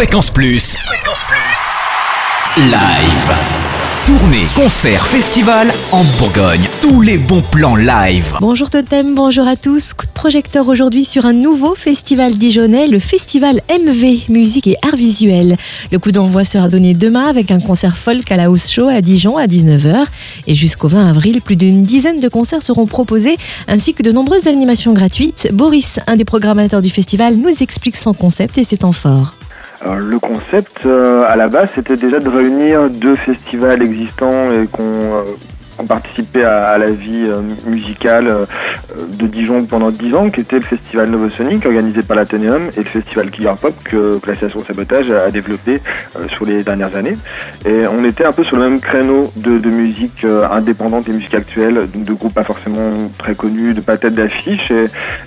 Fréquence Plus. Fréquence Plus. Live. Tournée, concert, festival en Bourgogne. Tous les bons plans live. Bonjour Totem, bonjour à tous. Coup de projecteur aujourd'hui sur un nouveau festival dijonnais, le festival MV, musique et art visuel. Le coup d'envoi sera donné demain avec un concert folk à la House Show à Dijon à 19h. Et jusqu'au 20 avril, plus d'une dizaine de concerts seront proposés ainsi que de nombreuses animations gratuites. Boris, un des programmateurs du festival, nous explique son concept et ses temps forts. Alors, le concept, euh, à la base, c'était déjà de réunir deux festivals existants et qu'on euh, ont participé à, la vie euh, musicale euh, de Dijon pendant 10 ans, qui était le festival Novosonic, organisé par l'Athénéum, et le festival Killer Pop, que, que l'association Sabotage a, développé euh, sur les dernières années. Et on était un peu sur le même créneau de, musique indépendante et musique actuelle, de groupes pas forcément très connus, de pas tête d'affiche,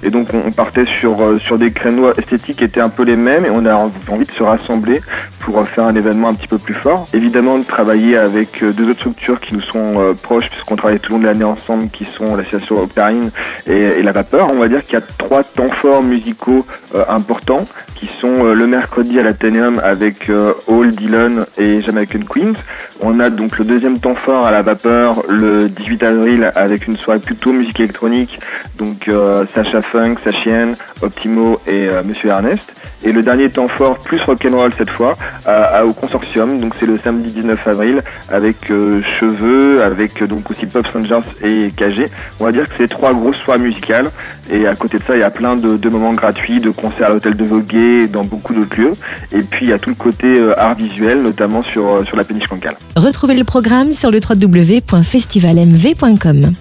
et, donc on, on partait sur, sur des créneaux esthétiques qui étaient un peu les mêmes, et on a envie de se rassembler pour faire un événement un petit peu plus fort. Évidemment, de travailler avec euh, deux autres structures qui nous sont euh, proches, puisqu'on travaille tout le long de l'année ensemble, qui sont l'association Optarine et, et la Vapeur. On va dire qu'il y a trois temps forts musicaux euh, importants, qui sont le mercredi à l'Athénéum avec Hall, Dylan et Jamaican Queens. On a donc le deuxième temps fort à la Vapeur le 18 avril avec une soirée plutôt musique électronique, donc Sacha Funk, Sachienne, Optimo et Monsieur Ernest. Et le dernier temps fort, plus rock'n'roll cette fois, à- à- au consortium, donc c'est le samedi 19 avril, avec euh, Cheveux, avec euh, donc aussi Pop Rangers et KG. On va dire que c'est trois grosses soirées musicales, et à côté de ça, il y a plein de, de moments gratuits, de concerts à l'hôtel de Voguet, dans beaucoup d'autres lieux. Et puis il y a tout le côté euh, art visuel, notamment sur, euh, sur la péniche cancale. Retrouvez le programme sur le www.festivalmv.com.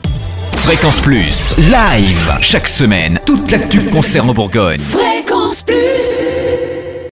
Fréquence Plus. Live. Chaque semaine, toute l'actu concert en Bourgogne. Fréquence Plus